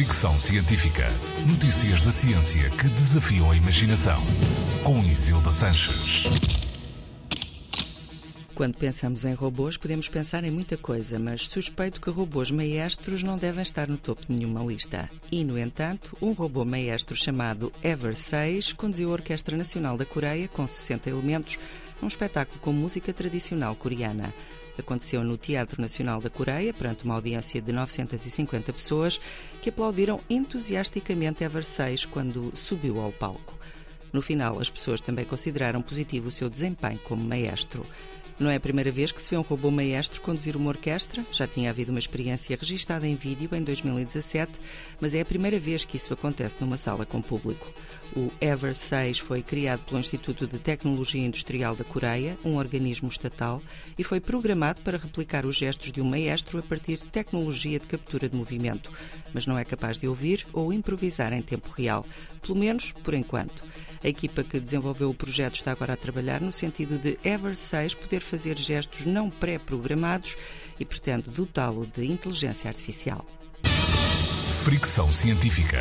Fricção Científica. Notícias da ciência que desafiam a imaginação. Com Isilda Sanches. Quando pensamos em robôs, podemos pensar em muita coisa, mas suspeito que robôs maestros não devem estar no topo de nenhuma lista. E, no entanto, um robô maestro chamado Ever 6 conduziu a Orquestra Nacional da Coreia, com 60 elementos, num espetáculo com música tradicional coreana. Aconteceu no Teatro Nacional da Coreia, perante uma audiência de 950 pessoas, que aplaudiram entusiasticamente Ever 6 quando subiu ao palco. No final, as pessoas também consideraram positivo o seu desempenho como maestro. Não é a primeira vez que se vê um robô maestro conduzir uma orquestra, já tinha havido uma experiência registada em vídeo em 2017, mas é a primeira vez que isso acontece numa sala com público. O Ever 6 foi criado pelo Instituto de Tecnologia Industrial da Coreia, um organismo estatal, e foi programado para replicar os gestos de um maestro a partir de tecnologia de captura de movimento, mas não é capaz de ouvir ou improvisar em tempo real, pelo menos por enquanto. A equipa que desenvolveu o projeto está agora a trabalhar no sentido de Ever 6 poder fazer gestos não pré-programados e pretende dotá-lo de inteligência artificial. Fricção Científica.